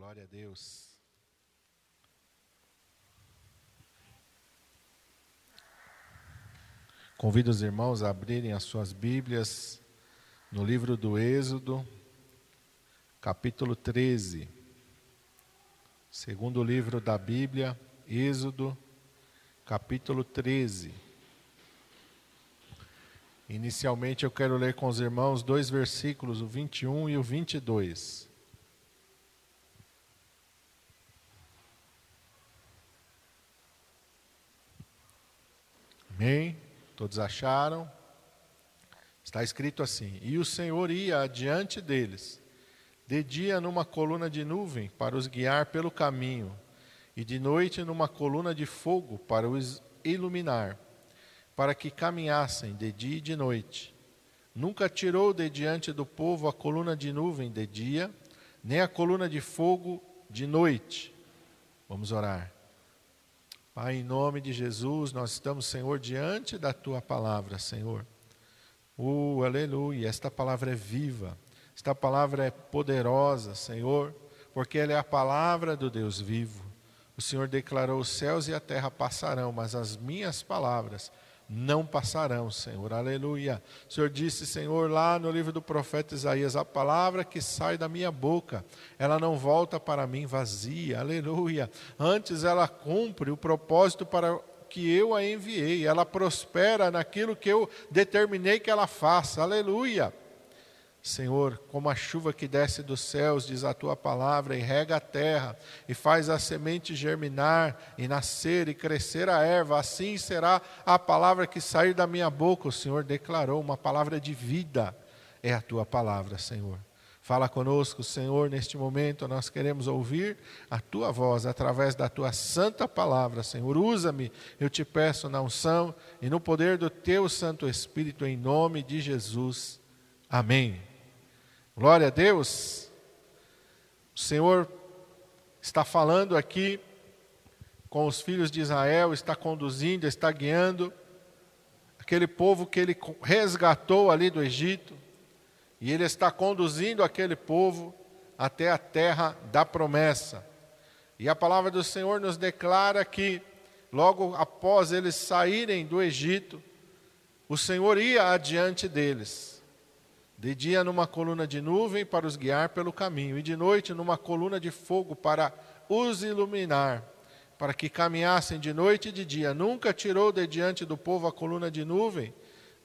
Glória a Deus. Convido os irmãos a abrirem as suas Bíblias no livro do Êxodo, capítulo 13. Segundo livro da Bíblia, Êxodo, capítulo 13. Inicialmente eu quero ler com os irmãos dois versículos, o 21 e o 22. Amém? Todos acharam? Está escrito assim: E o Senhor ia adiante deles, de dia numa coluna de nuvem para os guiar pelo caminho, e de noite numa coluna de fogo para os iluminar, para que caminhassem de dia e de noite. Nunca tirou de diante do povo a coluna de nuvem de dia, nem a coluna de fogo de noite. Vamos orar. Pai, em nome de Jesus, nós estamos, Senhor, diante da tua palavra, Senhor. Uh, aleluia, esta palavra é viva, esta palavra é poderosa, Senhor, porque ela é a palavra do Deus vivo. O Senhor declarou: os céus e a terra passarão, mas as minhas palavras não passarão, Senhor. Aleluia. O Senhor disse, Senhor, lá no livro do profeta Isaías: a palavra que sai da minha boca, ela não volta para mim vazia. Aleluia. Antes ela cumpre o propósito para que eu a enviei. Ela prospera naquilo que eu determinei que ela faça. Aleluia. Senhor, como a chuva que desce dos céus, diz a tua palavra, e rega a terra, e faz a semente germinar, e nascer, e crescer a erva, assim será a palavra que sair da minha boca. O Senhor declarou uma palavra de vida, é a tua palavra, Senhor. Fala conosco, Senhor, neste momento nós queremos ouvir a tua voz através da tua santa palavra, Senhor. Usa-me, eu te peço na unção e no poder do teu Santo Espírito, em nome de Jesus. Amém. Glória a Deus. O Senhor está falando aqui com os filhos de Israel, está conduzindo, está guiando aquele povo que ele resgatou ali do Egito, e ele está conduzindo aquele povo até a terra da promessa. E a palavra do Senhor nos declara que logo após eles saírem do Egito, o Senhor ia adiante deles de dia numa coluna de nuvem para os guiar pelo caminho, e de noite numa coluna de fogo para os iluminar, para que caminhassem de noite e de dia. Nunca tirou de diante do povo a coluna de nuvem,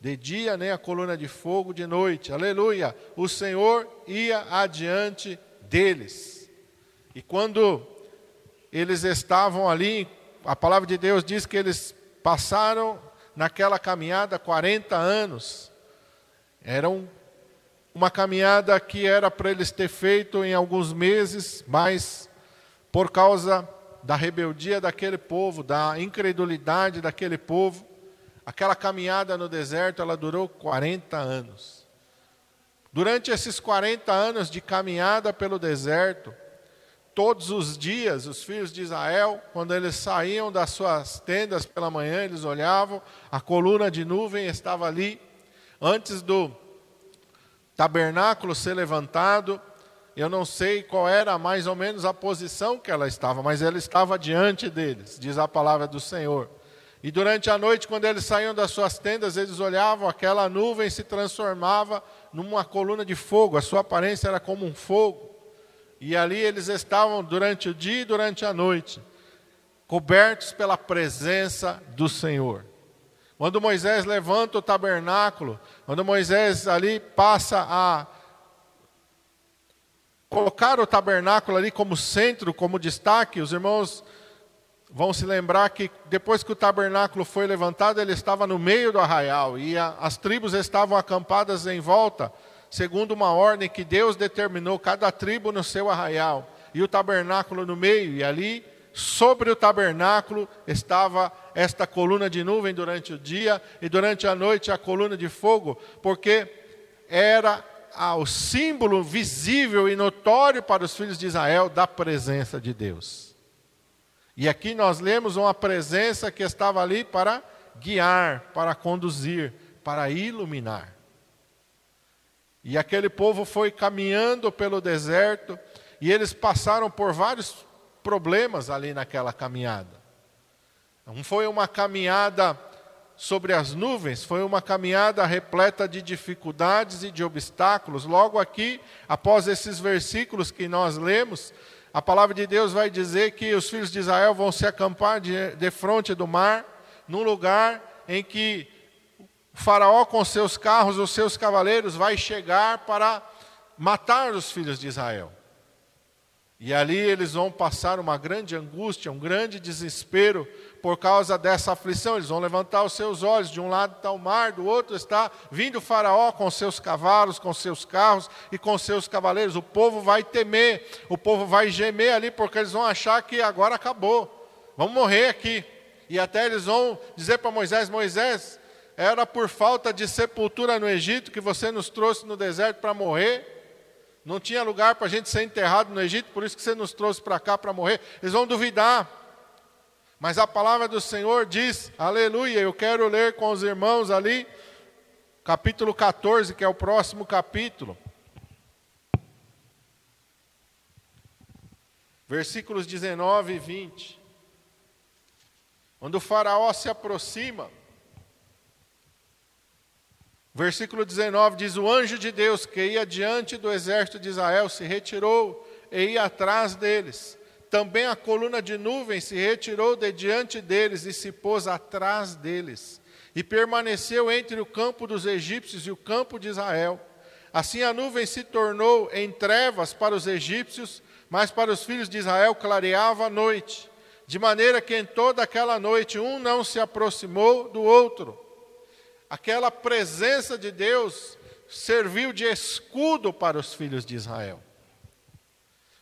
de dia nem a coluna de fogo de noite. Aleluia! O Senhor ia adiante deles. E quando eles estavam ali, a palavra de Deus diz que eles passaram naquela caminhada 40 anos. Eram uma caminhada que era para eles ter feito em alguns meses, mas por causa da rebeldia daquele povo, da incredulidade daquele povo, aquela caminhada no deserto, ela durou 40 anos. Durante esses 40 anos de caminhada pelo deserto, todos os dias, os filhos de Israel, quando eles saíam das suas tendas pela manhã, eles olhavam, a coluna de nuvem estava ali, antes do tabernáculo ser levantado. Eu não sei qual era mais ou menos a posição que ela estava, mas ela estava diante deles, diz a palavra do Senhor. E durante a noite, quando eles saíam das suas tendas, eles olhavam, aquela nuvem se transformava numa coluna de fogo, a sua aparência era como um fogo. E ali eles estavam durante o dia e durante a noite, cobertos pela presença do Senhor. Quando Moisés levanta o tabernáculo, quando Moisés ali passa a colocar o tabernáculo ali como centro, como destaque, os irmãos vão se lembrar que depois que o tabernáculo foi levantado, ele estava no meio do arraial e a, as tribos estavam acampadas em volta, segundo uma ordem que Deus determinou, cada tribo no seu arraial, e o tabernáculo no meio, e ali sobre o tabernáculo estava esta coluna de nuvem durante o dia e durante a noite a coluna de fogo, porque era o símbolo visível e notório para os filhos de Israel da presença de Deus. E aqui nós lemos uma presença que estava ali para guiar, para conduzir, para iluminar. E aquele povo foi caminhando pelo deserto, e eles passaram por vários problemas ali naquela caminhada. Não foi uma caminhada sobre as nuvens, foi uma caminhada repleta de dificuldades e de obstáculos. Logo aqui, após esses versículos que nós lemos, a palavra de Deus vai dizer que os filhos de Israel vão se acampar de, de frente do mar, num lugar em que o faraó com seus carros, os seus cavaleiros, vai chegar para matar os filhos de Israel. E ali eles vão passar uma grande angústia, um grande desespero por causa dessa aflição. Eles vão levantar os seus olhos, de um lado está o mar, do outro está vindo o Faraó com seus cavalos, com seus carros e com seus cavaleiros. O povo vai temer, o povo vai gemer ali, porque eles vão achar que agora acabou, vamos morrer aqui. E até eles vão dizer para Moisés: Moisés, era por falta de sepultura no Egito que você nos trouxe no deserto para morrer. Não tinha lugar para a gente ser enterrado no Egito, por isso que você nos trouxe para cá para morrer. Eles vão duvidar. Mas a palavra do Senhor diz, aleluia, eu quero ler com os irmãos ali, capítulo 14, que é o próximo capítulo. Versículos 19 e 20. Quando o Faraó se aproxima, Versículo 19 diz: O anjo de Deus que ia diante do exército de Israel se retirou e ia atrás deles. Também a coluna de nuvem se retirou de diante deles e se pôs atrás deles. E permaneceu entre o campo dos egípcios e o campo de Israel. Assim a nuvem se tornou em trevas para os egípcios, mas para os filhos de Israel clareava a noite. De maneira que em toda aquela noite um não se aproximou do outro aquela presença de Deus serviu de escudo para os filhos de Israel.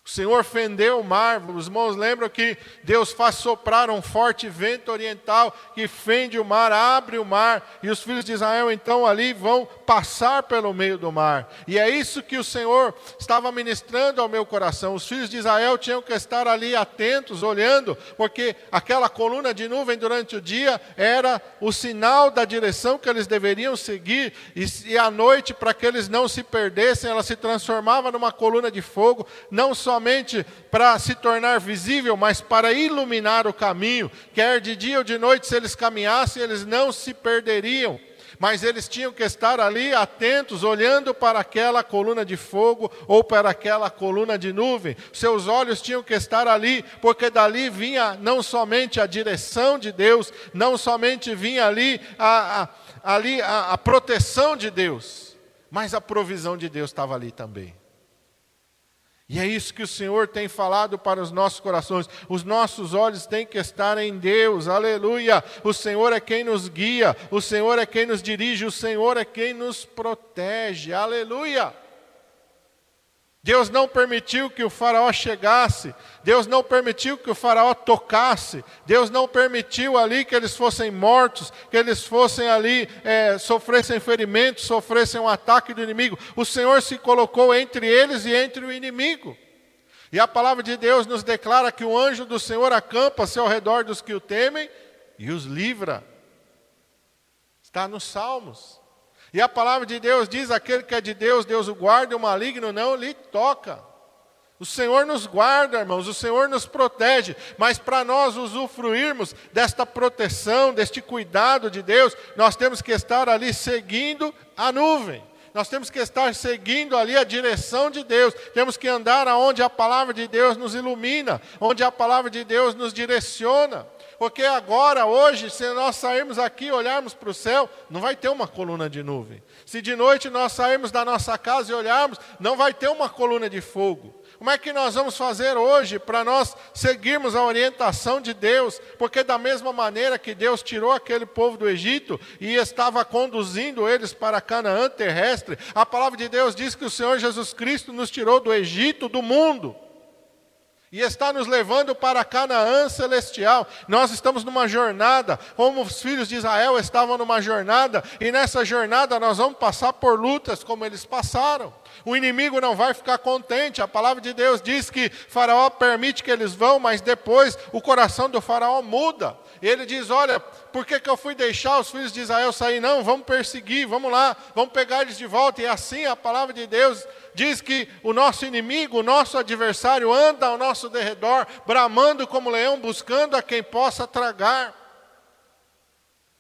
O Senhor fendeu o mar. Os irmãos lembram que Deus faz soprar um forte vento oriental que fende o mar, abre o mar, e os filhos de Israel então ali vão passar pelo meio do mar. E é isso que o Senhor estava ministrando ao meu coração. Os filhos de Israel tinham que estar ali atentos, olhando, porque aquela coluna de nuvem durante o dia era o sinal da direção que eles deveriam seguir, e, e à noite, para que eles não se perdessem, ela se transformava numa coluna de fogo, não só somente para se tornar visível, mas para iluminar o caminho, quer de dia ou de noite, se eles caminhassem, eles não se perderiam mas eles tinham que estar ali atentos, olhando para aquela coluna de fogo ou para aquela coluna de nuvem. Seus olhos tinham que estar ali, porque dali vinha não somente a direção de Deus, não somente vinha ali a, a ali a, a proteção de Deus, mas a provisão de Deus estava ali também. E é isso que o Senhor tem falado para os nossos corações. Os nossos olhos têm que estar em Deus, aleluia. O Senhor é quem nos guia, o Senhor é quem nos dirige, o Senhor é quem nos protege, aleluia. Deus não permitiu que o Faraó chegasse, Deus não permitiu que o Faraó tocasse, Deus não permitiu ali que eles fossem mortos, que eles fossem ali, é, sofressem ferimentos, sofressem um ataque do inimigo. O Senhor se colocou entre eles e entre o inimigo. E a palavra de Deus nos declara que o anjo do Senhor acampa-se ao redor dos que o temem e os livra. Está nos Salmos. E a palavra de Deus diz: aquele que é de Deus, Deus o guarda, e o maligno não lhe toca. O Senhor nos guarda, irmãos, o Senhor nos protege, mas para nós usufruirmos desta proteção, deste cuidado de Deus, nós temos que estar ali seguindo a nuvem. Nós temos que estar seguindo ali a direção de Deus. Temos que andar aonde a palavra de Deus nos ilumina, onde a palavra de Deus nos direciona. Porque agora, hoje, se nós sairmos aqui e olharmos para o céu, não vai ter uma coluna de nuvem. Se de noite nós sairmos da nossa casa e olharmos, não vai ter uma coluna de fogo. Como é que nós vamos fazer hoje para nós seguirmos a orientação de Deus? Porque, da mesma maneira que Deus tirou aquele povo do Egito e estava conduzindo eles para Canaã terrestre, a palavra de Deus diz que o Senhor Jesus Cristo nos tirou do Egito, do mundo e está nos levando para Canaã celestial. Nós estamos numa jornada, como os filhos de Israel estavam numa jornada, e nessa jornada nós vamos passar por lutas como eles passaram. O inimigo não vai ficar contente. A palavra de Deus diz que Faraó permite que eles vão, mas depois o coração do Faraó muda. Ele diz: Olha, por que, que eu fui deixar os filhos de Israel sair? Não, vamos perseguir, vamos lá, vamos pegar eles de volta. E assim a palavra de Deus diz que o nosso inimigo, o nosso adversário, anda ao nosso derredor, bramando como leão, buscando a quem possa tragar.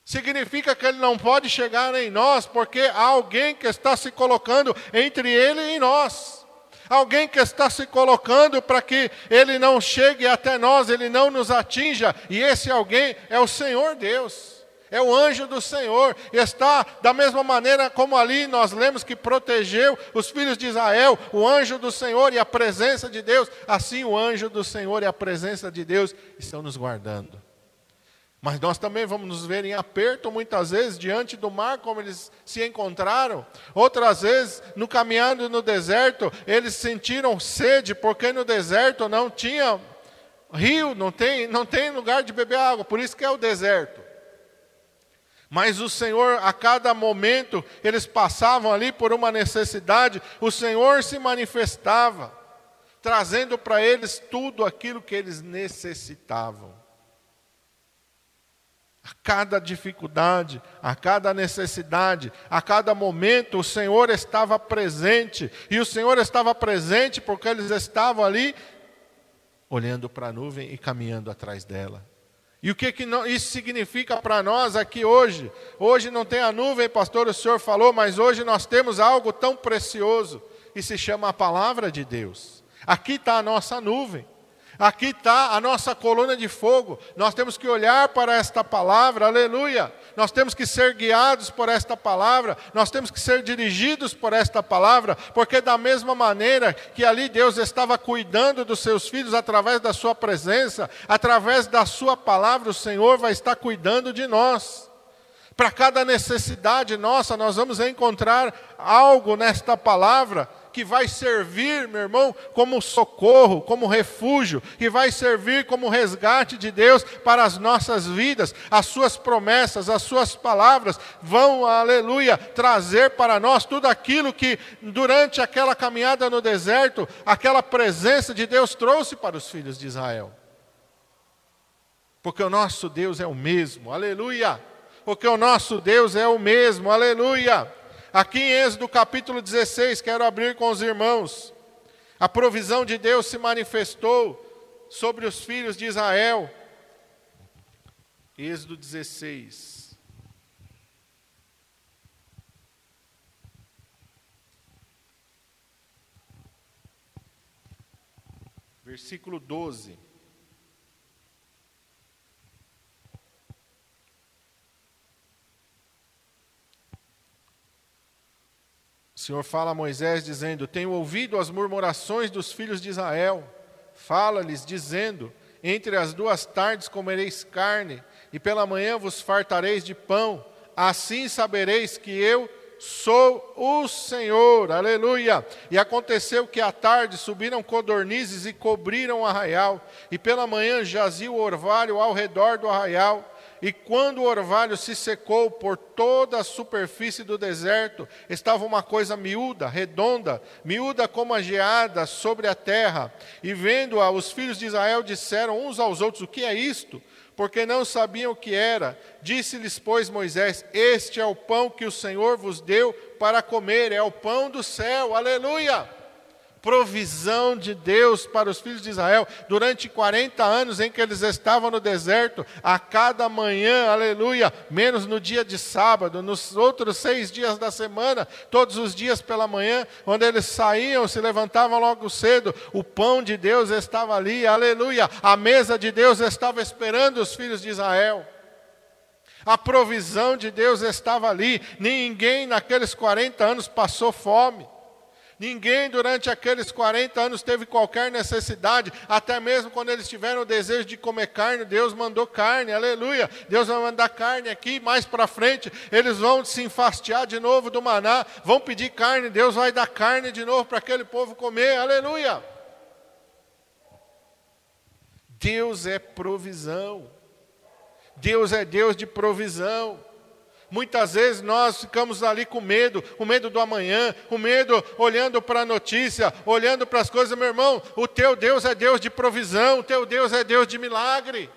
Significa que ele não pode chegar em nós, porque há alguém que está se colocando entre ele e nós. Alguém que está se colocando para que ele não chegue até nós, ele não nos atinja, e esse alguém é o Senhor Deus é o anjo do Senhor, está da mesma maneira como ali nós lemos que protegeu os filhos de Israel, o anjo do Senhor e a presença de Deus, assim o anjo do Senhor e a presença de Deus estão nos guardando. Mas nós também vamos nos ver em aperto muitas vezes diante do mar, como eles se encontraram. Outras vezes, no caminhando no deserto, eles sentiram sede, porque no deserto não tinha rio, não tem, não tem lugar de beber água, por isso que é o deserto. Mas o Senhor, a cada momento, eles passavam ali por uma necessidade, o Senhor se manifestava, trazendo para eles tudo aquilo que eles necessitavam. A cada dificuldade, a cada necessidade, a cada momento, o Senhor estava presente. E o Senhor estava presente porque eles estavam ali olhando para a nuvem e caminhando atrás dela. E o que, que isso significa para nós aqui hoje? Hoje não tem a nuvem, pastor, o senhor falou, mas hoje nós temos algo tão precioso e se chama a palavra de Deus. Aqui está a nossa nuvem. Aqui está a nossa coluna de fogo. Nós temos que olhar para esta palavra, aleluia. Nós temos que ser guiados por esta palavra, nós temos que ser dirigidos por esta palavra, porque da mesma maneira que ali Deus estava cuidando dos seus filhos através da sua presença, através da sua palavra, o Senhor vai estar cuidando de nós. Para cada necessidade nossa, nós vamos encontrar algo nesta palavra que vai servir, meu irmão, como socorro, como refúgio, que vai servir como resgate de Deus para as nossas vidas. As suas promessas, as suas palavras vão, aleluia, trazer para nós tudo aquilo que durante aquela caminhada no deserto, aquela presença de Deus trouxe para os filhos de Israel. Porque o nosso Deus é o mesmo, aleluia. Porque o nosso Deus é o mesmo, aleluia. Aqui em Êxodo capítulo 16, quero abrir com os irmãos. A provisão de Deus se manifestou sobre os filhos de Israel. Êxodo 16. Versículo 12. Senhor fala a Moisés dizendo: Tenho ouvido as murmurações dos filhos de Israel. Fala-lhes, dizendo: Entre as duas tardes comereis carne, e pela manhã vos fartareis de pão. Assim sabereis que eu sou o Senhor. Aleluia. E aconteceu que à tarde subiram codornizes e cobriram o arraial, e pela manhã jazia o orvalho ao redor do arraial e quando o orvalho se secou por toda a superfície do deserto, estava uma coisa miúda, redonda, miúda como a geada sobre a terra. E vendo-a, os filhos de Israel disseram uns aos outros: O que é isto? Porque não sabiam o que era. Disse-lhes, pois, Moisés: Este é o pão que o Senhor vos deu para comer, é o pão do céu. Aleluia! Provisão de Deus para os filhos de Israel durante 40 anos em que eles estavam no deserto, a cada manhã, aleluia, menos no dia de sábado, nos outros seis dias da semana, todos os dias pela manhã, quando eles saíam, se levantavam logo cedo, o pão de Deus estava ali, aleluia, a mesa de Deus estava esperando os filhos de Israel. A provisão de Deus estava ali, ninguém naqueles 40 anos passou fome. Ninguém durante aqueles 40 anos teve qualquer necessidade, até mesmo quando eles tiveram o desejo de comer carne, Deus mandou carne, aleluia. Deus vai mandar carne aqui, mais para frente, eles vão se enfastiar de novo do maná, vão pedir carne, Deus vai dar carne de novo para aquele povo comer, aleluia. Deus é provisão, Deus é Deus de provisão. Muitas vezes nós ficamos ali com medo, com medo do amanhã, com medo olhando para a notícia, olhando para as coisas, meu irmão, o teu Deus é Deus de provisão, o teu Deus é Deus de milagre.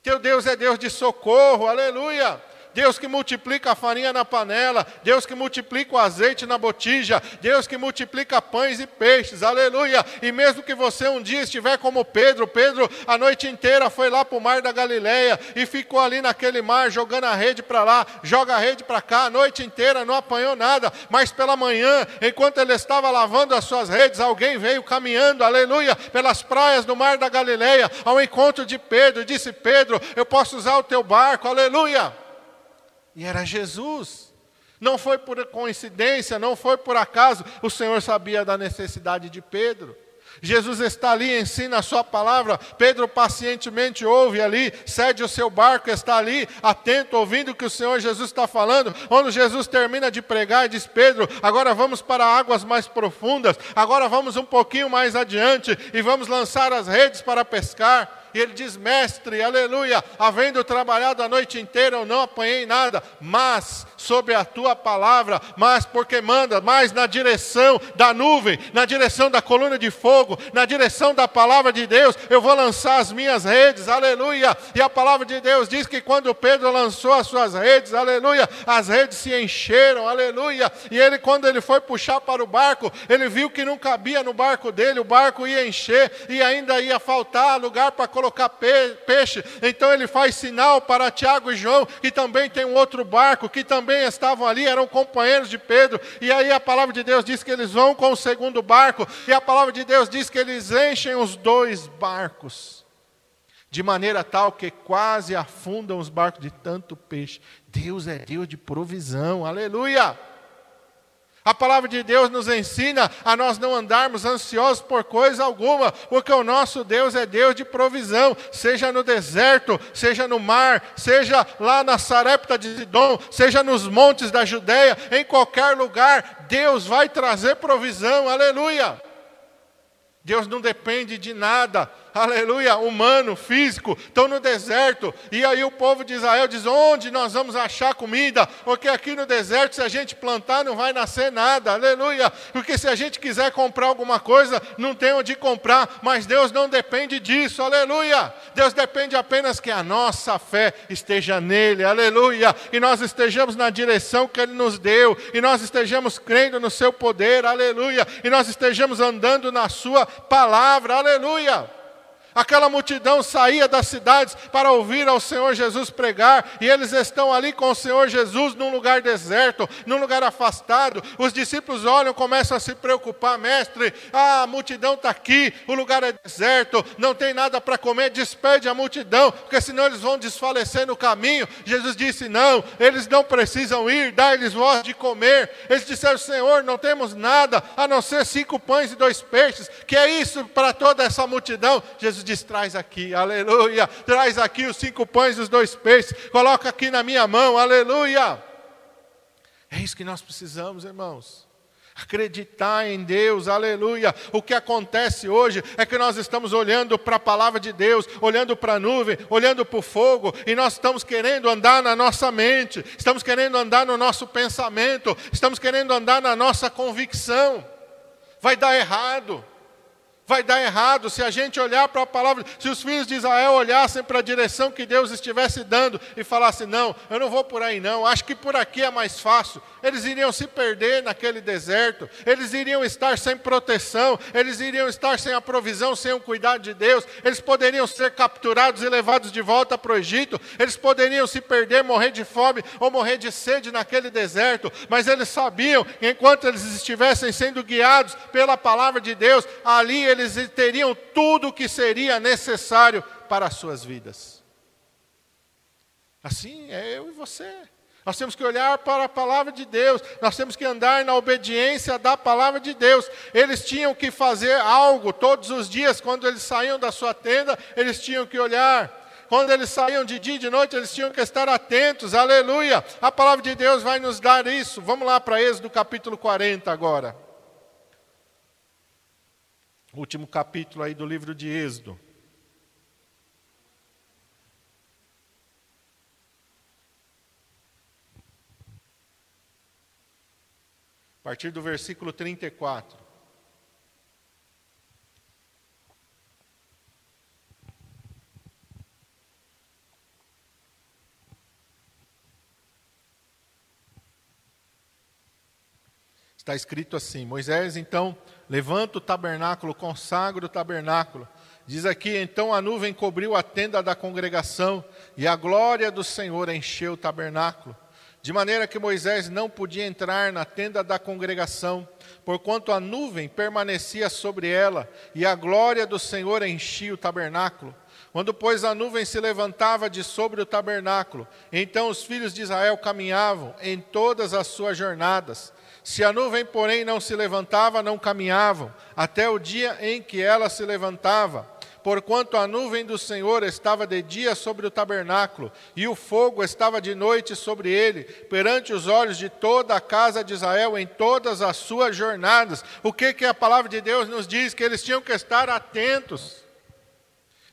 Teu Deus é Deus de socorro, aleluia. Deus que multiplica a farinha na panela, Deus que multiplica o azeite na botija, Deus que multiplica pães e peixes, aleluia. E mesmo que você um dia estiver como Pedro, Pedro a noite inteira foi lá para o mar da Galileia e ficou ali naquele mar jogando a rede para lá, joga a rede para cá, a noite inteira não apanhou nada, mas pela manhã, enquanto ele estava lavando as suas redes, alguém veio caminhando, aleluia, pelas praias do mar da Galileia, ao encontro de Pedro, disse: Pedro, eu posso usar o teu barco, aleluia. E era Jesus. Não foi por coincidência, não foi por acaso, o Senhor sabia da necessidade de Pedro. Jesus está ali, ensina a sua palavra. Pedro pacientemente ouve ali, cede o seu barco, está ali, atento, ouvindo o que o Senhor Jesus está falando. Quando Jesus termina de pregar, diz: Pedro, agora vamos para águas mais profundas, agora vamos um pouquinho mais adiante e vamos lançar as redes para pescar. E ele diz: Mestre, aleluia, havendo trabalhado a noite inteira, eu não apanhei nada, mas sobre a tua palavra, mas porque manda, mais na direção da nuvem, na direção da coluna de fogo, na direção da palavra de Deus, eu vou lançar as minhas redes, aleluia. E a palavra de Deus diz que quando Pedro lançou as suas redes, aleluia, as redes se encheram, aleluia. E ele, quando ele foi puxar para o barco, ele viu que não cabia no barco dele, o barco ia encher e ainda ia faltar lugar para colocar peixe. Então ele faz sinal para Tiago e João, que também tem um outro barco, que também estavam ali, eram companheiros de Pedro. E aí a palavra de Deus diz que eles vão com o segundo barco, e a palavra de Deus diz que eles enchem os dois barcos, de maneira tal que quase afundam os barcos de tanto peixe. Deus é Deus de provisão, aleluia! A palavra de Deus nos ensina a nós não andarmos ansiosos por coisa alguma, porque o nosso Deus é Deus de provisão, seja no deserto, seja no mar, seja lá na Sarepta de Sidom, seja nos montes da Judéia, em qualquer lugar, Deus vai trazer provisão, aleluia. Deus não depende de nada, aleluia, humano, físico, estão no deserto. E aí o povo de Israel diz: onde nós vamos achar comida? Porque aqui no deserto, se a gente plantar, não vai nascer nada, aleluia. Porque se a gente quiser comprar alguma coisa, não tem onde comprar, mas Deus não depende disso, aleluia. Deus depende apenas que a nossa fé esteja nele, aleluia. E nós estejamos na direção que ele nos deu, e nós estejamos crendo no seu poder, aleluia. E nós estejamos andando na sua palavra, aleluia. Aquela multidão saía das cidades para ouvir ao Senhor Jesus pregar, e eles estão ali com o Senhor Jesus num lugar deserto, num lugar afastado. Os discípulos olham, começam a se preocupar, mestre, ah, a multidão está aqui, o lugar é deserto, não tem nada para comer, despede a multidão, porque senão eles vão desfalecer no caminho. Jesus disse: não, eles não precisam ir, dá-lhes voz de comer. Eles disseram: Senhor, não temos nada a não ser cinco pães e dois peixes, que é isso para toda essa multidão? Jesus diz: traz aqui, aleluia, traz aqui os cinco pães e os dois peixes, coloca aqui na minha mão, aleluia. É isso que nós precisamos, irmãos. Acreditar em Deus, aleluia. O que acontece hoje é que nós estamos olhando para a palavra de Deus, olhando para a nuvem, olhando para o fogo, e nós estamos querendo andar na nossa mente, estamos querendo andar no nosso pensamento, estamos querendo andar na nossa convicção. Vai dar errado vai dar errado se a gente olhar para a palavra, se os filhos de Israel olhassem para a direção que Deus estivesse dando e falassem: Não, eu não vou por aí, não, acho que por aqui é mais fácil. Eles iriam se perder naquele deserto, eles iriam estar sem proteção, eles iriam estar sem a provisão, sem o cuidado de Deus, eles poderiam ser capturados e levados de volta para o Egito, eles poderiam se perder, morrer de fome ou morrer de sede naquele deserto, mas eles sabiam que enquanto eles estivessem sendo guiados pela palavra de Deus, ali eles teriam tudo o que seria necessário para as suas vidas. Assim é eu e você. Nós temos que olhar para a palavra de Deus, nós temos que andar na obediência da palavra de Deus. Eles tinham que fazer algo todos os dias, quando eles saíam da sua tenda, eles tinham que olhar. Quando eles saíam de dia e de noite, eles tinham que estar atentos, aleluia. A palavra de Deus vai nos dar isso. Vamos lá para Êxodo capítulo 40 agora. Último capítulo aí do livro de Êxodo. A partir do versículo 34. Está escrito assim: Moisés então levanta o tabernáculo, consagra o tabernáculo. Diz aqui: então a nuvem cobriu a tenda da congregação e a glória do Senhor encheu o tabernáculo, de maneira que Moisés não podia entrar na tenda da congregação, porquanto a nuvem permanecia sobre ela e a glória do Senhor enchia o tabernáculo. Quando, pois, a nuvem se levantava de sobre o tabernáculo, então os filhos de Israel caminhavam em todas as suas jornadas. Se a nuvem, porém, não se levantava, não caminhavam, até o dia em que ela se levantava. Porquanto a nuvem do Senhor estava de dia sobre o tabernáculo, e o fogo estava de noite sobre ele, perante os olhos de toda a casa de Israel em todas as suas jornadas. O que, que a palavra de Deus nos diz? Que eles tinham que estar atentos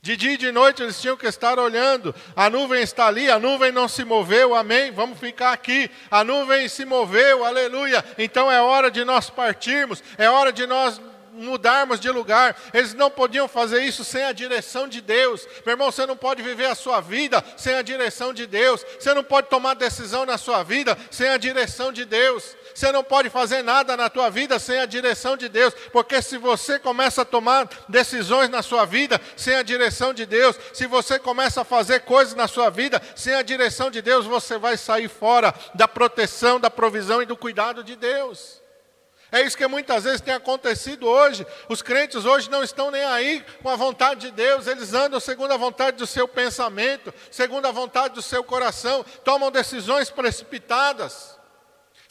de dia e de noite eles tinham que estar olhando. A nuvem está ali, a nuvem não se moveu, amém? Vamos ficar aqui. A nuvem se moveu, aleluia. Então é hora de nós partirmos, é hora de nós mudarmos de lugar. Eles não podiam fazer isso sem a direção de Deus. Meu irmão, você não pode viver a sua vida sem a direção de Deus. Você não pode tomar decisão na sua vida sem a direção de Deus. Você não pode fazer nada na tua vida sem a direção de Deus, porque se você começa a tomar decisões na sua vida sem a direção de Deus, se você começa a fazer coisas na sua vida sem a direção de Deus, você vai sair fora da proteção, da provisão e do cuidado de Deus. É isso que muitas vezes tem acontecido hoje. Os crentes hoje não estão nem aí com a vontade de Deus, eles andam segundo a vontade do seu pensamento, segundo a vontade do seu coração, tomam decisões precipitadas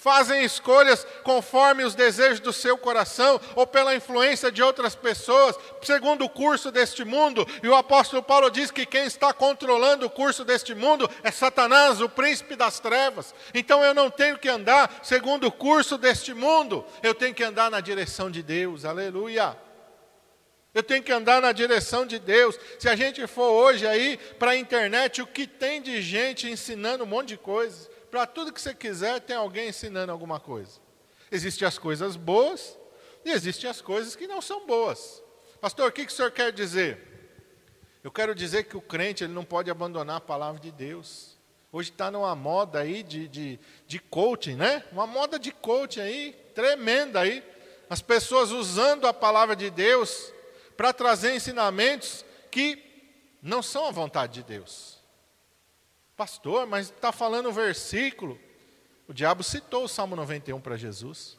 fazem escolhas conforme os desejos do seu coração ou pela influência de outras pessoas, segundo o curso deste mundo. E o apóstolo Paulo diz que quem está controlando o curso deste mundo é Satanás, o príncipe das trevas. Então eu não tenho que andar segundo o curso deste mundo, eu tenho que andar na direção de Deus. Aleluia. Eu tenho que andar na direção de Deus. Se a gente for hoje aí para a internet, o que tem de gente ensinando um monte de coisas para tudo que você quiser, tem alguém ensinando alguma coisa. Existem as coisas boas e existem as coisas que não são boas. Pastor, o que, que o senhor quer dizer? Eu quero dizer que o crente ele não pode abandonar a palavra de Deus. Hoje está numa moda aí de, de, de coaching, né? Uma moda de coaching aí, tremenda aí. As pessoas usando a palavra de Deus para trazer ensinamentos que não são a vontade de Deus. Pastor, mas está falando o versículo. O diabo citou o Salmo 91 para Jesus.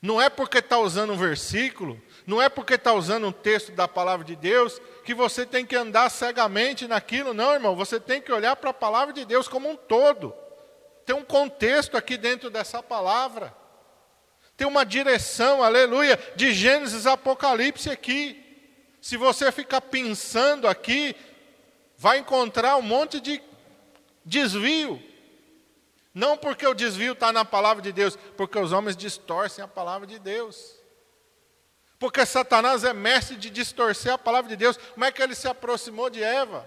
Não é porque está usando um versículo, não é porque está usando um texto da palavra de Deus, que você tem que andar cegamente naquilo, não, irmão. Você tem que olhar para a palavra de Deus como um todo. Tem um contexto aqui dentro dessa palavra. Tem uma direção, aleluia, de Gênesis Apocalipse aqui. Se você ficar pensando aqui, vai encontrar um monte de desvio. Não porque o desvio está na palavra de Deus, porque os homens distorcem a palavra de Deus. Porque Satanás é mestre de distorcer a palavra de Deus. Como é que ele se aproximou de Eva?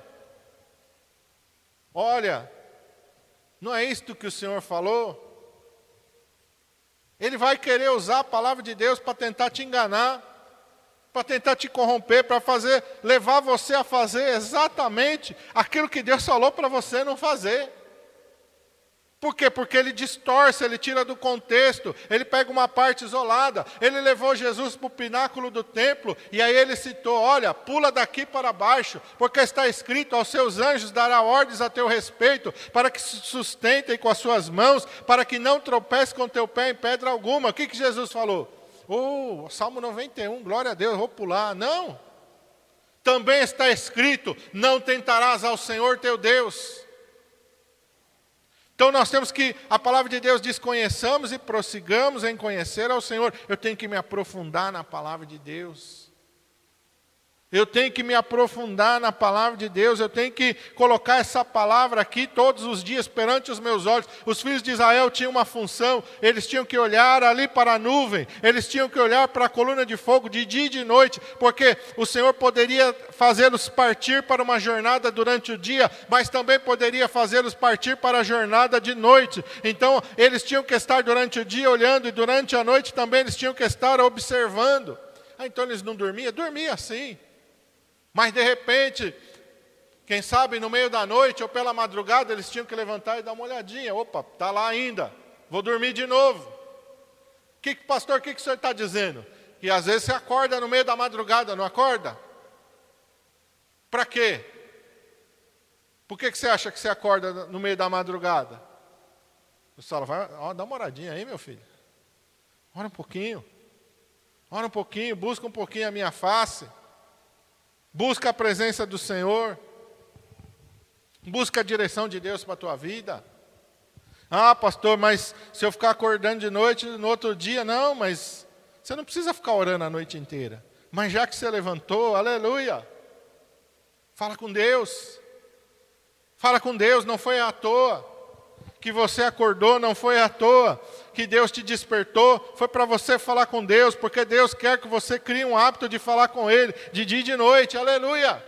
Olha, não é isto que o Senhor falou? Ele vai querer usar a palavra de Deus para tentar te enganar para tentar te corromper, para fazer, levar você a fazer exatamente aquilo que Deus falou para você não fazer. Por quê? Porque ele distorce, ele tira do contexto, ele pega uma parte isolada. Ele levou Jesus para o pináculo do templo e aí ele citou: Olha, pula daqui para baixo, porque está escrito: Aos seus anjos dará ordens a teu respeito, para que se sustentem com as suas mãos, para que não tropece com teu pé em pedra alguma. O que, que Jesus falou? Oh, Salmo 91, glória a Deus, vou pular. Não. Também está escrito: não tentarás ao Senhor teu Deus. Então nós temos que, a palavra de Deus diz: conheçamos e prossigamos em conhecer ao Senhor. Eu tenho que me aprofundar na palavra de Deus. Eu tenho que me aprofundar na palavra de Deus, eu tenho que colocar essa palavra aqui todos os dias perante os meus olhos. Os filhos de Israel tinham uma função, eles tinham que olhar ali para a nuvem, eles tinham que olhar para a coluna de fogo de dia e de noite, porque o Senhor poderia fazê-los partir para uma jornada durante o dia, mas também poderia fazê-los partir para a jornada de noite. Então, eles tinham que estar durante o dia olhando e durante a noite também eles tinham que estar observando. Ah, então eles não dormiam? Dormia sim. Mas de repente, Quem sabe no meio da noite ou pela madrugada eles tinham que levantar e dar uma olhadinha. Opa, está lá ainda. Vou dormir de novo. Que, pastor, o que, que o senhor está dizendo? Que às vezes você acorda no meio da madrugada, não acorda? Para quê? Por que, que você acha que você acorda no meio da madrugada? Você fala, vai, ó, dá uma oradinha aí, meu filho. Ora um pouquinho. Ora um pouquinho, busca um pouquinho a minha face. Busca a presença do Senhor. Busca a direção de Deus para a tua vida. Ah, pastor, mas se eu ficar acordando de noite, no outro dia, não, mas você não precisa ficar orando a noite inteira. Mas já que você levantou, aleluia. Fala com Deus. Fala com Deus, não foi à toa. Que você acordou, não foi à toa. Que Deus te despertou, foi para você falar com Deus, porque Deus quer que você crie um hábito de falar com Ele, de dia e de noite, aleluia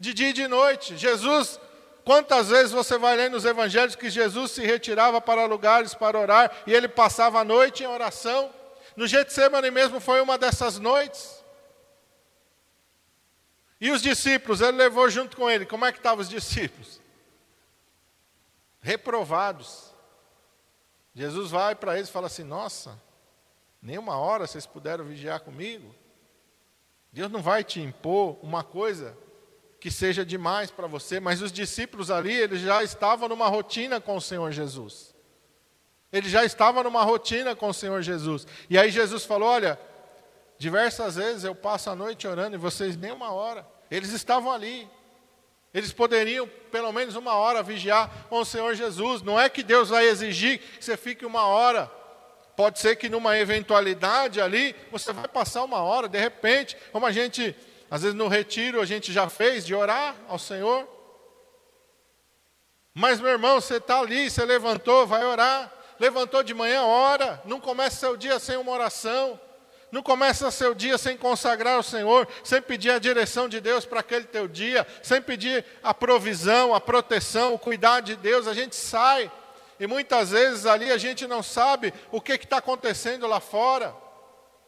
de dia e de noite. Jesus, quantas vezes você vai ler nos evangelhos que Jesus se retirava para lugares para orar e ele passava a noite em oração? No Getsemane mesmo foi uma dessas noites. E os discípulos, ele levou junto com ele. Como é que estavam os discípulos? Reprovados. Jesus vai para eles e fala assim: Nossa, nem uma hora vocês puderam vigiar comigo. Deus não vai te impor uma coisa que seja demais para você, mas os discípulos ali, eles já estavam numa rotina com o Senhor Jesus. Eles já estavam numa rotina com o Senhor Jesus. E aí Jesus falou: Olha, diversas vezes eu passo a noite orando e vocês nem uma hora. Eles estavam ali. Eles poderiam, pelo menos uma hora, vigiar com o Senhor Jesus. Não é que Deus vai exigir que você fique uma hora. Pode ser que numa eventualidade ali, você vai passar uma hora, de repente, como a gente às vezes no retiro a gente já fez de orar ao Senhor. Mas, meu irmão, você está ali, você levantou, vai orar. Levantou de manhã, ora. Não começa seu dia sem uma oração. Não começa seu dia sem consagrar ao Senhor, sem pedir a direção de Deus para aquele teu dia, sem pedir a provisão, a proteção, o cuidado de Deus. A gente sai e muitas vezes ali a gente não sabe o que está acontecendo lá fora.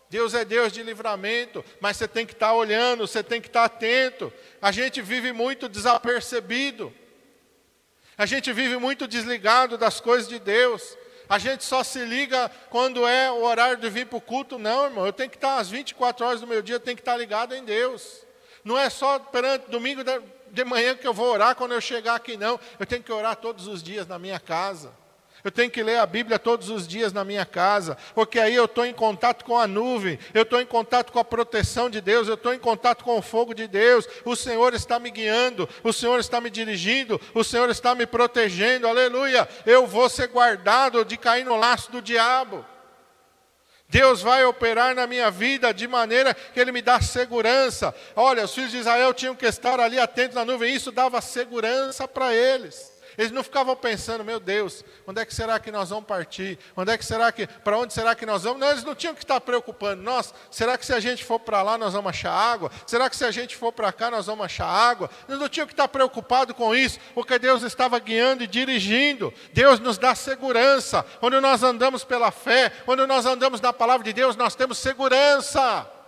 Deus é Deus de livramento, mas você tem que estar olhando, você tem que estar atento. A gente vive muito desapercebido. A gente vive muito desligado das coisas de Deus. A gente só se liga quando é o horário de vir para o culto. Não, irmão, eu tenho que estar às 24 horas do meu dia, eu tenho que estar ligado em Deus. Não é só perante domingo de manhã que eu vou orar quando eu chegar aqui, não. Eu tenho que orar todos os dias na minha casa. Eu tenho que ler a Bíblia todos os dias na minha casa, porque aí eu estou em contato com a nuvem, eu estou em contato com a proteção de Deus, eu estou em contato com o fogo de Deus. O Senhor está me guiando, o Senhor está me dirigindo, o Senhor está me protegendo. Aleluia! Eu vou ser guardado de cair no laço do diabo. Deus vai operar na minha vida de maneira que Ele me dá segurança. Olha, os filhos de Israel tinham que estar ali atentos na nuvem, isso dava segurança para eles. Eles não ficavam pensando, meu Deus, onde é que será que nós vamos partir? Onde é que será que, para onde será que nós vamos? Não, eles não tinham que estar preocupando. Nós, será que se a gente for para lá nós vamos achar água? Será que se a gente for para cá nós vamos achar água? Eles não tinham que estar preocupados com isso, porque Deus estava guiando e dirigindo. Deus nos dá segurança. Quando nós andamos pela fé, quando nós andamos na palavra de Deus, nós temos segurança.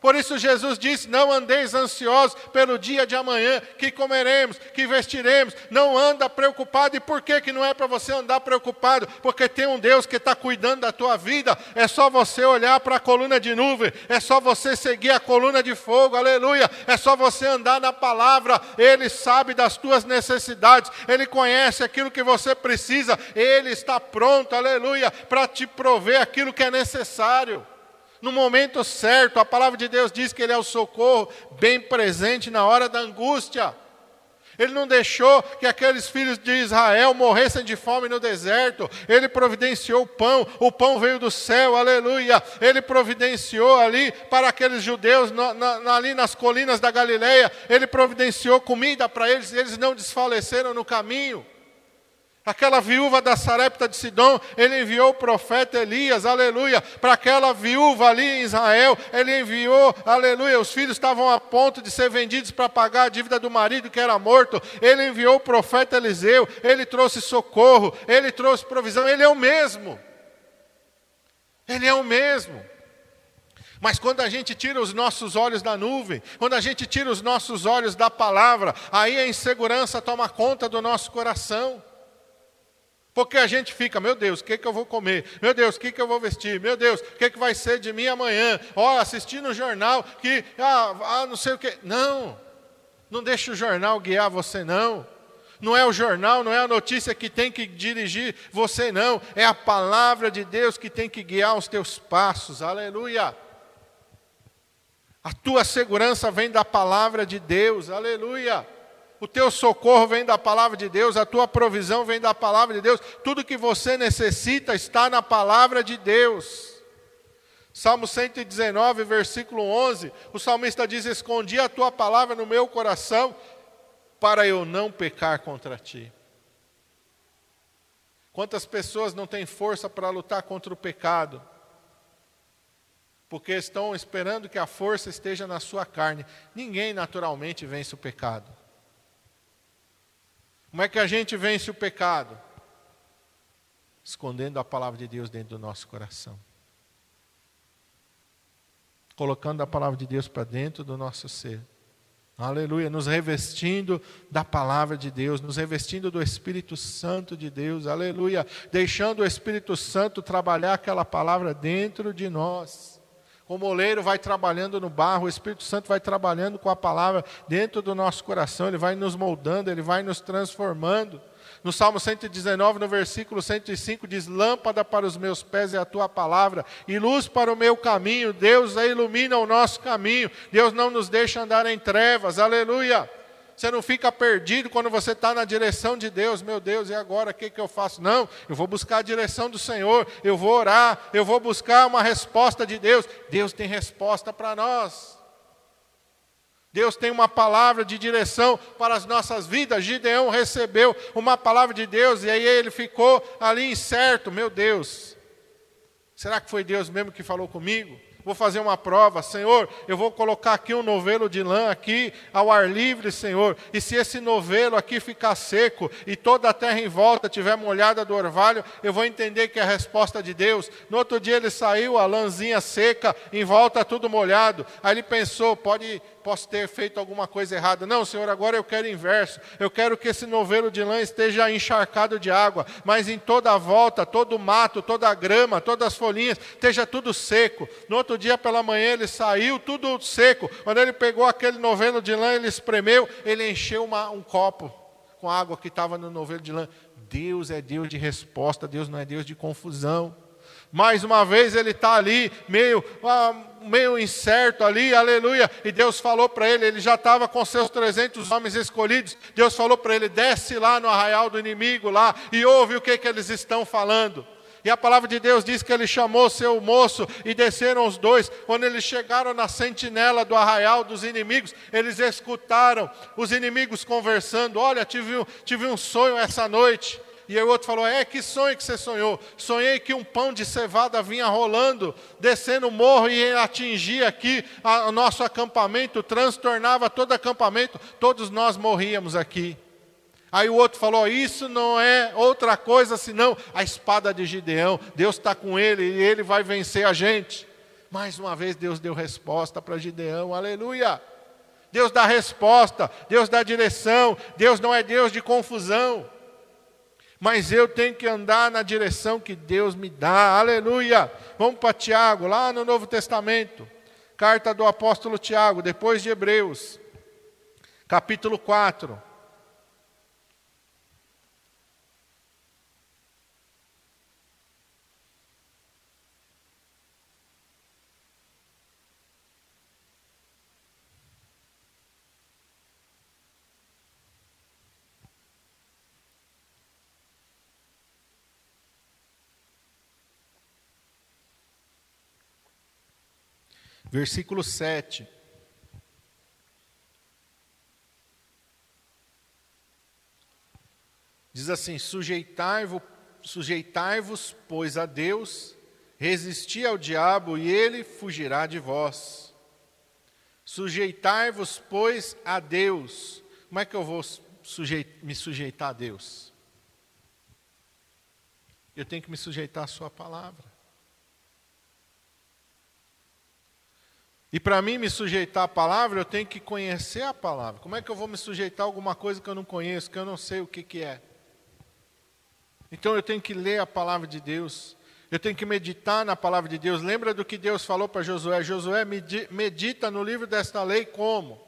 Por isso Jesus disse: Não andeis ansiosos pelo dia de amanhã, que comeremos, que vestiremos. Não anda preocupado. E por que, que não é para você andar preocupado? Porque tem um Deus que está cuidando da tua vida. É só você olhar para a coluna de nuvem, é só você seguir a coluna de fogo, aleluia. É só você andar na palavra. Ele sabe das tuas necessidades, ele conhece aquilo que você precisa, ele está pronto, aleluia, para te prover aquilo que é necessário no momento certo. A palavra de Deus diz que Ele é o socorro bem presente na hora da angústia. Ele não deixou que aqueles filhos de Israel morressem de fome no deserto. Ele providenciou o pão, o pão veio do céu, aleluia. Ele providenciou ali para aqueles judeus na, na, ali nas colinas da Galileia. Ele providenciou comida para eles, eles não desfaleceram no caminho. Aquela viúva da Sarepta de Sidom, ele enviou o profeta Elias, aleluia, para aquela viúva ali em Israel, ele enviou, aleluia, os filhos estavam a ponto de ser vendidos para pagar a dívida do marido que era morto, ele enviou o profeta Eliseu, ele trouxe socorro, ele trouxe provisão, ele é o mesmo, ele é o mesmo. Mas quando a gente tira os nossos olhos da nuvem, quando a gente tira os nossos olhos da palavra, aí a insegurança toma conta do nosso coração. Porque a gente fica, meu Deus, o que, que eu vou comer? Meu Deus, o que, que eu vou vestir? Meu Deus, o que, que vai ser de mim amanhã? Ó, assistindo o jornal que, ah, ah, não sei o que. Não, não deixe o jornal guiar você, não. Não é o jornal, não é a notícia que tem que dirigir você, não. É a palavra de Deus que tem que guiar os teus passos. Aleluia. A tua segurança vem da palavra de Deus, aleluia. O teu socorro vem da palavra de Deus, a tua provisão vem da palavra de Deus. Tudo que você necessita está na palavra de Deus. Salmo 119, versículo 11, o salmista diz: Escondi a tua palavra no meu coração, para eu não pecar contra ti. Quantas pessoas não têm força para lutar contra o pecado? porque estão esperando que a força esteja na sua carne. Ninguém naturalmente vence o pecado. Como é que a gente vence o pecado? Escondendo a palavra de Deus dentro do nosso coração. Colocando a palavra de Deus para dentro do nosso ser. Aleluia, nos revestindo da palavra de Deus, nos revestindo do Espírito Santo de Deus, aleluia, deixando o Espírito Santo trabalhar aquela palavra dentro de nós. O moleiro vai trabalhando no barro, o Espírito Santo vai trabalhando com a palavra dentro do nosso coração, ele vai nos moldando, ele vai nos transformando. No Salmo 119, no versículo 105, diz: Lâmpada para os meus pés é a tua palavra, e luz para o meu caminho. Deus ilumina o nosso caminho, Deus não nos deixa andar em trevas, aleluia. Você não fica perdido quando você está na direção de Deus. Meu Deus, e agora o que, que eu faço? Não, eu vou buscar a direção do Senhor, eu vou orar, eu vou buscar uma resposta de Deus. Deus tem resposta para nós. Deus tem uma palavra de direção para as nossas vidas. Gideão recebeu uma palavra de Deus e aí ele ficou ali incerto. Meu Deus, será que foi Deus mesmo que falou comigo? Vou fazer uma prova, Senhor, eu vou colocar aqui um novelo de lã aqui ao ar livre, Senhor. E se esse novelo aqui ficar seco e toda a terra em volta tiver molhada do orvalho, eu vou entender que é a resposta de Deus. No outro dia ele saiu, a lãzinha seca, em volta tudo molhado. Aí ele pensou, pode posso ter feito alguma coisa errada. Não, Senhor, agora eu quero o inverso. Eu quero que esse novelo de lã esteja encharcado de água, mas em toda a volta, todo o mato, toda a grama, todas as folhinhas, esteja tudo seco. No outro dia pela manhã ele saiu, tudo seco. Quando ele pegou aquele novelo de lã, ele espremeu, ele encheu uma, um copo com a água que estava no novelo de lã. Deus é Deus de resposta, Deus não é Deus de confusão. Mais uma vez ele está ali, meio, ah, meio incerto ali, aleluia. E Deus falou para ele, ele já estava com seus 300 homens escolhidos. Deus falou para ele: desce lá no arraial do inimigo lá e ouve o que, que eles estão falando. E a palavra de Deus diz que ele chamou seu moço e desceram os dois. Quando eles chegaram na sentinela do arraial dos inimigos, eles escutaram os inimigos conversando: Olha, tive, tive um sonho essa noite. E aí o outro falou: É, que sonho que você sonhou? Sonhei que um pão de cevada vinha rolando, descendo o morro e atingia aqui o nosso acampamento, transtornava todo acampamento, todos nós morríamos aqui. Aí o outro falou: Isso não é outra coisa senão a espada de Gideão. Deus está com ele e ele vai vencer a gente. Mais uma vez, Deus deu resposta para Gideão, aleluia. Deus dá resposta, Deus dá direção, Deus não é Deus de confusão mas eu tenho que andar na direção que Deus me dá. Aleluia! Vamos para Tiago, lá no Novo Testamento. Carta do apóstolo Tiago, depois de Hebreus, capítulo 4. Versículo 7. Diz assim: Sujeitai-vos, sujeitai pois, a Deus, resisti ao diabo e ele fugirá de vós. Sujeitai-vos, pois, a Deus. Como é que eu vou me sujeitar a Deus? Eu tenho que me sujeitar à Sua palavra. E para mim me sujeitar à palavra, eu tenho que conhecer a palavra. Como é que eu vou me sujeitar a alguma coisa que eu não conheço, que eu não sei o que, que é? Então eu tenho que ler a palavra de Deus. Eu tenho que meditar na palavra de Deus. Lembra do que Deus falou para Josué? Josué, medita no livro desta lei como?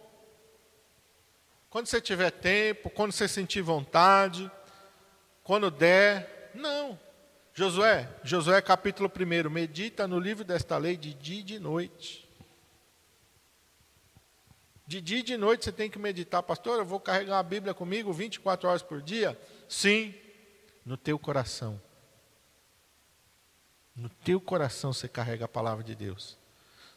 Quando você tiver tempo, quando você sentir vontade, quando der. Não. Josué, Josué capítulo 1, medita no livro desta lei de dia e de noite. De dia e de noite você tem que meditar, pastor. Eu vou carregar a Bíblia comigo 24 horas por dia? Sim, no teu coração. No teu coração você carrega a palavra de Deus.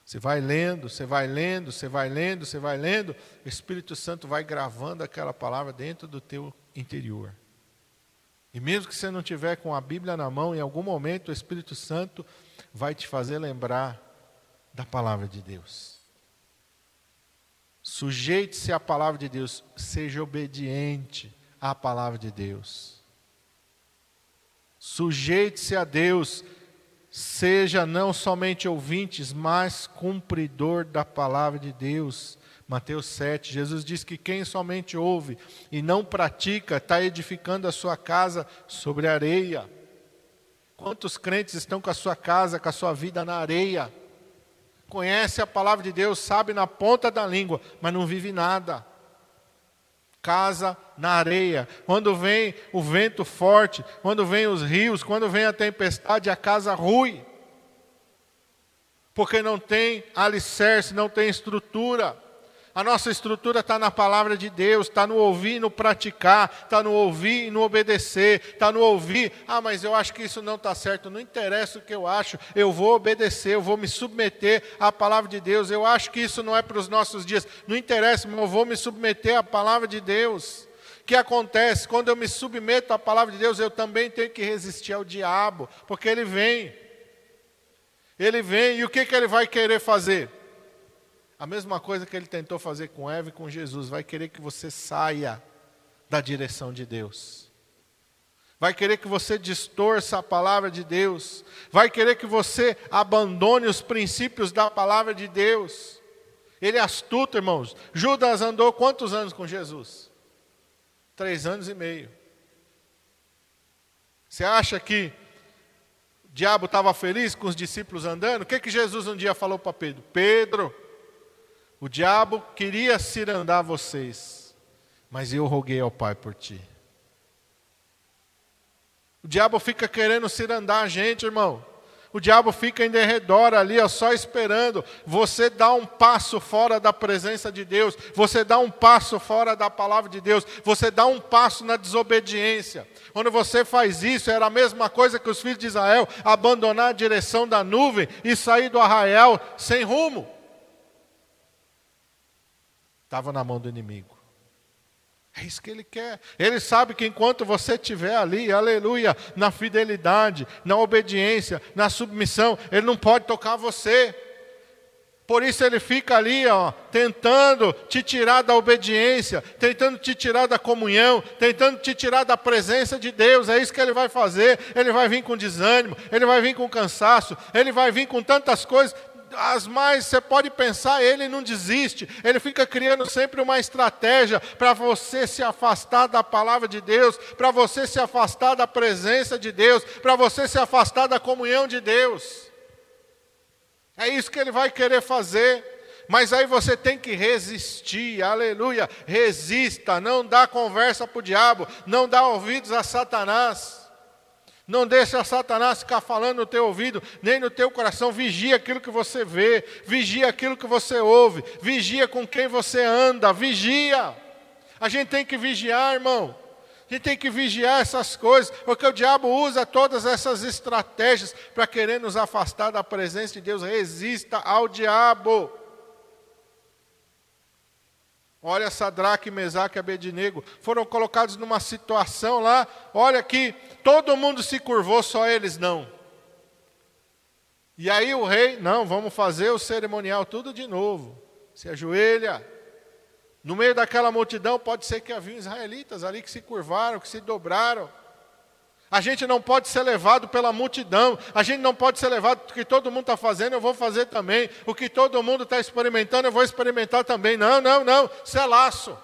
Você vai lendo, você vai lendo, você vai lendo, você vai lendo, o Espírito Santo vai gravando aquela palavra dentro do teu interior. E mesmo que você não tiver com a Bíblia na mão, em algum momento o Espírito Santo vai te fazer lembrar da palavra de Deus. Sujeite-se à palavra de Deus, seja obediente à palavra de Deus. Sujeite-se a Deus, seja não somente ouvintes, mas cumpridor da palavra de Deus. Mateus 7, Jesus diz que quem somente ouve e não pratica está edificando a sua casa sobre areia. Quantos crentes estão com a sua casa, com a sua vida na areia? Conhece a palavra de Deus, sabe na ponta da língua, mas não vive nada. Casa na areia. Quando vem o vento forte, quando vem os rios, quando vem a tempestade, a casa rui. Porque não tem alicerce, não tem estrutura. A nossa estrutura está na palavra de Deus, está no ouvir e no praticar, está no ouvir e no obedecer, está no ouvir, ah, mas eu acho que isso não está certo, não interessa o que eu acho, eu vou obedecer, eu vou me submeter à palavra de Deus, eu acho que isso não é para os nossos dias, não interessa, mas eu vou me submeter à palavra de Deus. O que acontece? Quando eu me submeto à palavra de Deus, eu também tenho que resistir ao diabo, porque ele vem. Ele vem, e o que, que ele vai querer fazer? A mesma coisa que ele tentou fazer com Eva e com Jesus, vai querer que você saia da direção de Deus. Vai querer que você distorça a palavra de Deus. Vai querer que você abandone os princípios da palavra de Deus. Ele é astuto, irmãos. Judas andou quantos anos com Jesus? Três anos e meio. Você acha que o diabo estava feliz com os discípulos andando? O que, que Jesus um dia falou para Pedro? Pedro, o diabo queria cirandar vocês, mas eu roguei ao Pai por ti. O diabo fica querendo cirandar a gente, irmão. O diabo fica em derredor ali, ó, só esperando. Você dá um passo fora da presença de Deus, você dá um passo fora da palavra de Deus, você dá um passo na desobediência. Quando você faz isso, era a mesma coisa que os filhos de Israel abandonar a direção da nuvem e sair do arraial sem rumo estava na mão do inimigo. É isso que ele quer. Ele sabe que enquanto você estiver ali, aleluia, na fidelidade, na obediência, na submissão, ele não pode tocar você. Por isso ele fica ali, ó, tentando te tirar da obediência, tentando te tirar da comunhão, tentando te tirar da presença de Deus. É isso que ele vai fazer. Ele vai vir com desânimo, ele vai vir com cansaço, ele vai vir com tantas coisas as mais você pode pensar, ele não desiste, ele fica criando sempre uma estratégia para você se afastar da palavra de Deus, para você se afastar da presença de Deus, para você se afastar da comunhão de Deus. É isso que ele vai querer fazer. Mas aí você tem que resistir, aleluia, resista, não dá conversa para o diabo, não dá ouvidos a Satanás. Não deixa Satanás ficar falando no teu ouvido, nem no teu coração. Vigia aquilo que você vê, vigia aquilo que você ouve, vigia com quem você anda, vigia. A gente tem que vigiar, irmão. A gente tem que vigiar essas coisas, porque o diabo usa todas essas estratégias para querer nos afastar da presença de Deus. Resista ao diabo. Olha, Sadraque, Mesaque e Abednego foram colocados numa situação lá, olha que todo mundo se curvou, só eles não. E aí o rei, não, vamos fazer o cerimonial tudo de novo. Se ajoelha. No meio daquela multidão, pode ser que havia israelitas ali que se curvaram, que se dobraram. A gente não pode ser levado pela multidão. A gente não pode ser levado porque todo mundo está fazendo, eu vou fazer também. O que todo mundo está experimentando, eu vou experimentar também. Não, não, não. Isso é laço.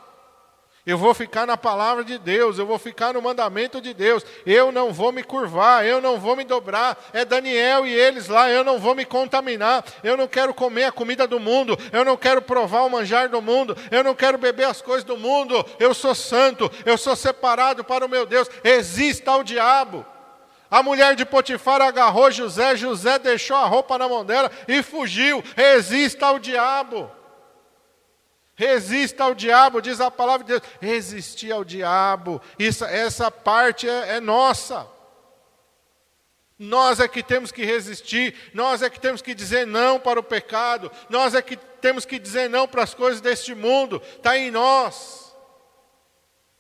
Eu vou ficar na palavra de Deus, eu vou ficar no mandamento de Deus. Eu não vou me curvar, eu não vou me dobrar. É Daniel e eles lá, eu não vou me contaminar. Eu não quero comer a comida do mundo, eu não quero provar o manjar do mundo, eu não quero beber as coisas do mundo. Eu sou santo, eu sou separado para o meu Deus. Exista o diabo. A mulher de Potifar agarrou José, José deixou a roupa na mão dela e fugiu. Resista ao diabo. Resista ao diabo, diz a palavra de Deus. Resistir ao diabo. Isso, essa parte é, é nossa. Nós é que temos que resistir, nós é que temos que dizer não para o pecado, nós é que temos que dizer não para as coisas deste mundo, está em nós.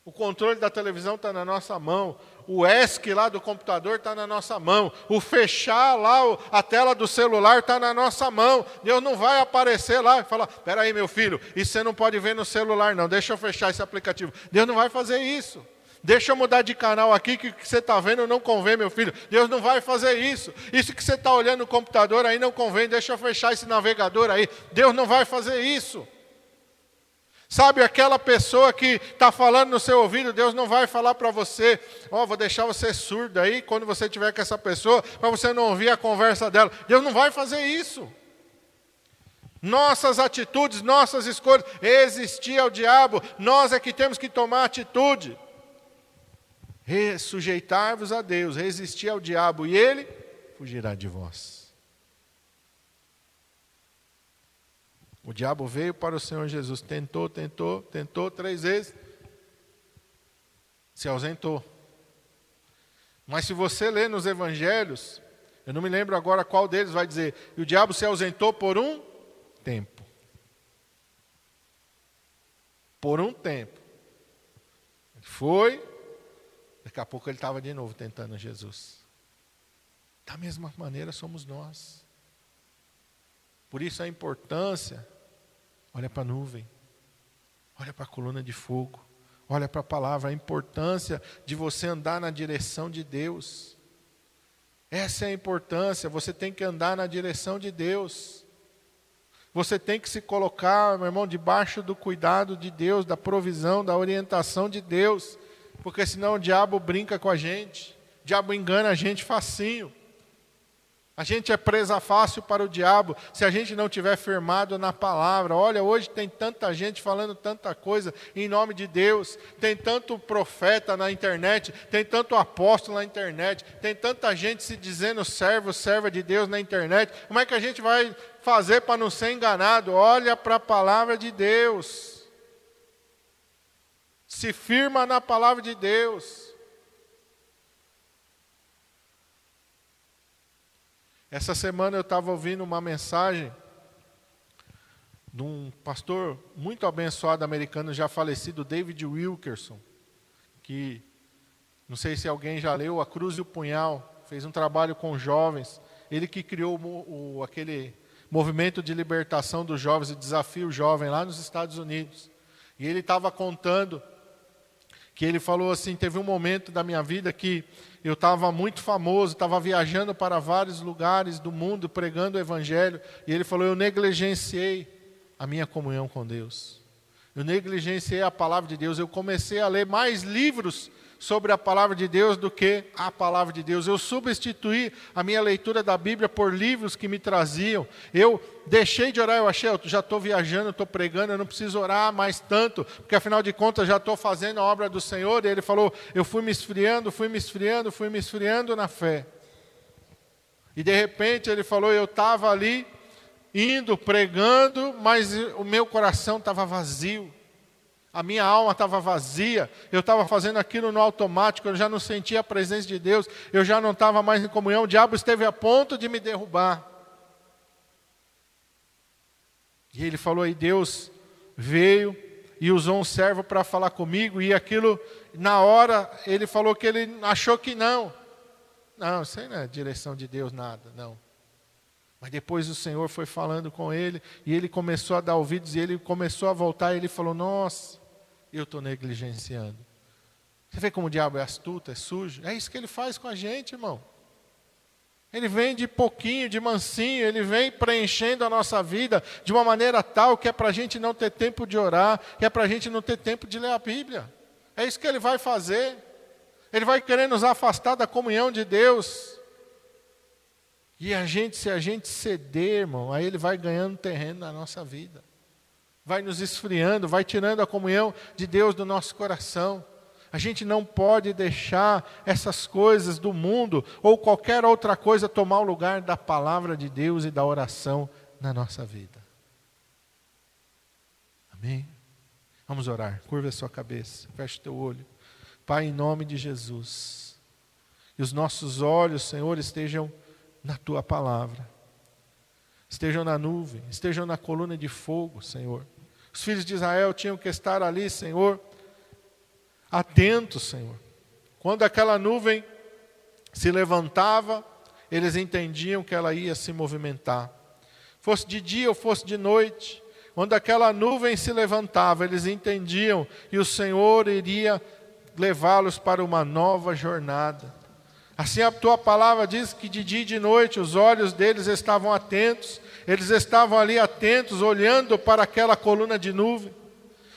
O controle da televisão está na nossa mão, o ESC lá do computador está na nossa mão, o fechar lá a tela do celular está na nossa mão. Deus não vai aparecer lá e falar: espera aí, meu filho, isso você não pode ver no celular, não, deixa eu fechar esse aplicativo. Deus não vai fazer isso. Deixa eu mudar de canal aqui, que o que você está vendo não convém, meu filho. Deus não vai fazer isso. Isso que você está olhando no computador aí não convém, deixa eu fechar esse navegador aí. Deus não vai fazer isso. Sabe aquela pessoa que está falando no seu ouvido, Deus não vai falar para você, ó, oh, vou deixar você surdo aí quando você tiver com essa pessoa, para você não ouvir a conversa dela. Deus não vai fazer isso. Nossas atitudes, nossas escolhas, existir ao diabo, nós é que temos que tomar atitude. Sujeitar-vos a Deus, resistir ao diabo, e ele fugirá de vós. O diabo veio para o Senhor Jesus, tentou, tentou, tentou três vezes, se ausentou. Mas se você ler nos evangelhos, eu não me lembro agora qual deles vai dizer, e o diabo se ausentou por um tempo. Por um tempo. Ele foi, daqui a pouco ele estava de novo tentando Jesus. Da mesma maneira somos nós. Por isso a importância, olha para a nuvem, olha para a coluna de fogo, olha para a palavra, a importância de você andar na direção de Deus. Essa é a importância, você tem que andar na direção de Deus. Você tem que se colocar, meu irmão, debaixo do cuidado de Deus, da provisão, da orientação de Deus, porque senão o diabo brinca com a gente, o diabo engana a gente facinho. A gente é presa fácil para o diabo se a gente não tiver firmado na palavra. Olha, hoje tem tanta gente falando tanta coisa em nome de Deus. Tem tanto profeta na internet, tem tanto apóstolo na internet, tem tanta gente se dizendo servo, serva de Deus na internet. Como é que a gente vai fazer para não ser enganado? Olha para a palavra de Deus. Se firma na palavra de Deus. Essa semana eu estava ouvindo uma mensagem de um pastor muito abençoado americano, já falecido, David Wilkerson, que não sei se alguém já leu A Cruz e o Punhal, fez um trabalho com jovens. Ele que criou o, o, aquele movimento de libertação dos jovens e desafio jovem lá nos Estados Unidos. E ele estava contando que ele falou assim: teve um momento da minha vida que eu estava muito famoso, estava viajando para vários lugares do mundo pregando o Evangelho, e ele falou: Eu negligenciei a minha comunhão com Deus, eu negligenciei a palavra de Deus, eu comecei a ler mais livros sobre a palavra de Deus do que a palavra de Deus. Eu substituí a minha leitura da Bíblia por livros que me traziam. Eu deixei de orar, eu achei, eu já estou viajando, estou pregando, eu não preciso orar mais tanto, porque afinal de contas já estou fazendo a obra do Senhor. E ele falou: eu fui me esfriando, fui me esfriando, fui me esfriando na fé. E de repente ele falou: eu estava ali indo, pregando, mas o meu coração estava vazio. A minha alma estava vazia, eu estava fazendo aquilo no automático, eu já não sentia a presença de Deus, eu já não estava mais em comunhão, o diabo esteve a ponto de me derrubar. E ele falou aí, Deus veio e usou um servo para falar comigo, e aquilo, na hora, ele falou que ele achou que não. Não, isso aí não é direção de Deus, nada, não. Mas depois o Senhor foi falando com ele, e ele começou a dar ouvidos, e ele começou a voltar, e ele falou: Nossa, eu estou negligenciando. Você vê como o diabo é astuto, é sujo? É isso que ele faz com a gente, irmão. Ele vem de pouquinho, de mansinho, ele vem preenchendo a nossa vida de uma maneira tal que é para a gente não ter tempo de orar, que é para a gente não ter tempo de ler a Bíblia. É isso que ele vai fazer. Ele vai querer nos afastar da comunhão de Deus. E a gente, se a gente ceder, irmão, aí ele vai ganhando terreno na nossa vida. Vai nos esfriando, vai tirando a comunhão de Deus do nosso coração. A gente não pode deixar essas coisas do mundo ou qualquer outra coisa tomar o lugar da palavra de Deus e da oração na nossa vida. Amém? Vamos orar. Curva a sua cabeça, feche o teu olho. Pai, em nome de Jesus, que os nossos olhos, Senhor, estejam na tua palavra, estejam na nuvem, estejam na coluna de fogo, Senhor. Os filhos de Israel tinham que estar ali, Senhor atentos, Senhor. Quando aquela nuvem se levantava, eles entendiam que ela ia se movimentar. Fosse de dia ou fosse de noite, quando aquela nuvem se levantava, eles entendiam que o Senhor iria levá-los para uma nova jornada. Assim a tua palavra diz que de dia e de noite os olhos deles estavam atentos, eles estavam ali atentos, olhando para aquela coluna de nuvem.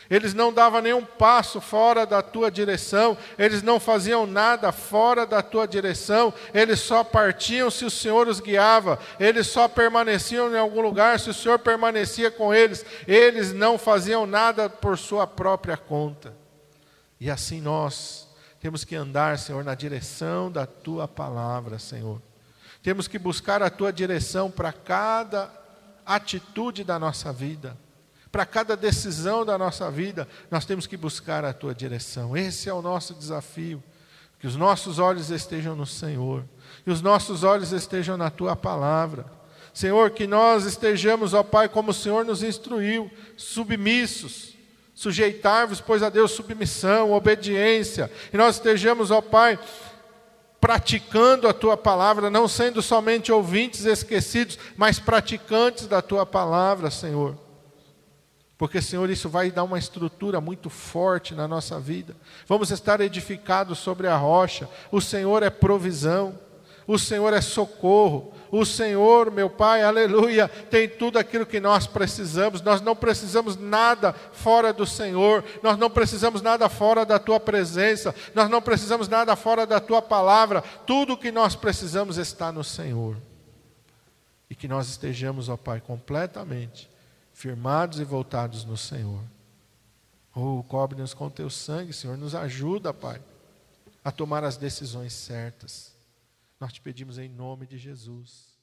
Eles não davam nenhum passo fora da tua direção, eles não faziam nada fora da tua direção, eles só partiam se o Senhor os guiava, eles só permaneciam em algum lugar se o Senhor permanecia com eles, eles não faziam nada por sua própria conta. E assim nós temos que andar, Senhor, na direção da tua palavra, Senhor. Temos que buscar a tua direção para cada atitude da nossa vida para cada decisão da nossa vida, nós temos que buscar a tua direção. Esse é o nosso desafio. Que os nossos olhos estejam no Senhor, que os nossos olhos estejam na tua palavra. Senhor, que nós estejamos, ó Pai, como o Senhor nos instruiu, submissos, sujeitar-vos, pois a Deus submissão, obediência, e nós estejamos, ó Pai, praticando a tua palavra, não sendo somente ouvintes esquecidos, mas praticantes da tua palavra, Senhor. Porque, Senhor, isso vai dar uma estrutura muito forte na nossa vida. Vamos estar edificados sobre a rocha. O Senhor é provisão. O Senhor é socorro. O Senhor, meu Pai, aleluia, tem tudo aquilo que nós precisamos. Nós não precisamos nada fora do Senhor. Nós não precisamos nada fora da tua presença. Nós não precisamos nada fora da tua palavra. Tudo o que nós precisamos está no Senhor. E que nós estejamos, ó Pai, completamente firmados e voltados no Senhor. Oh, cobre-nos com teu sangue, Senhor, nos ajuda, Pai, a tomar as decisões certas. Nós te pedimos em nome de Jesus.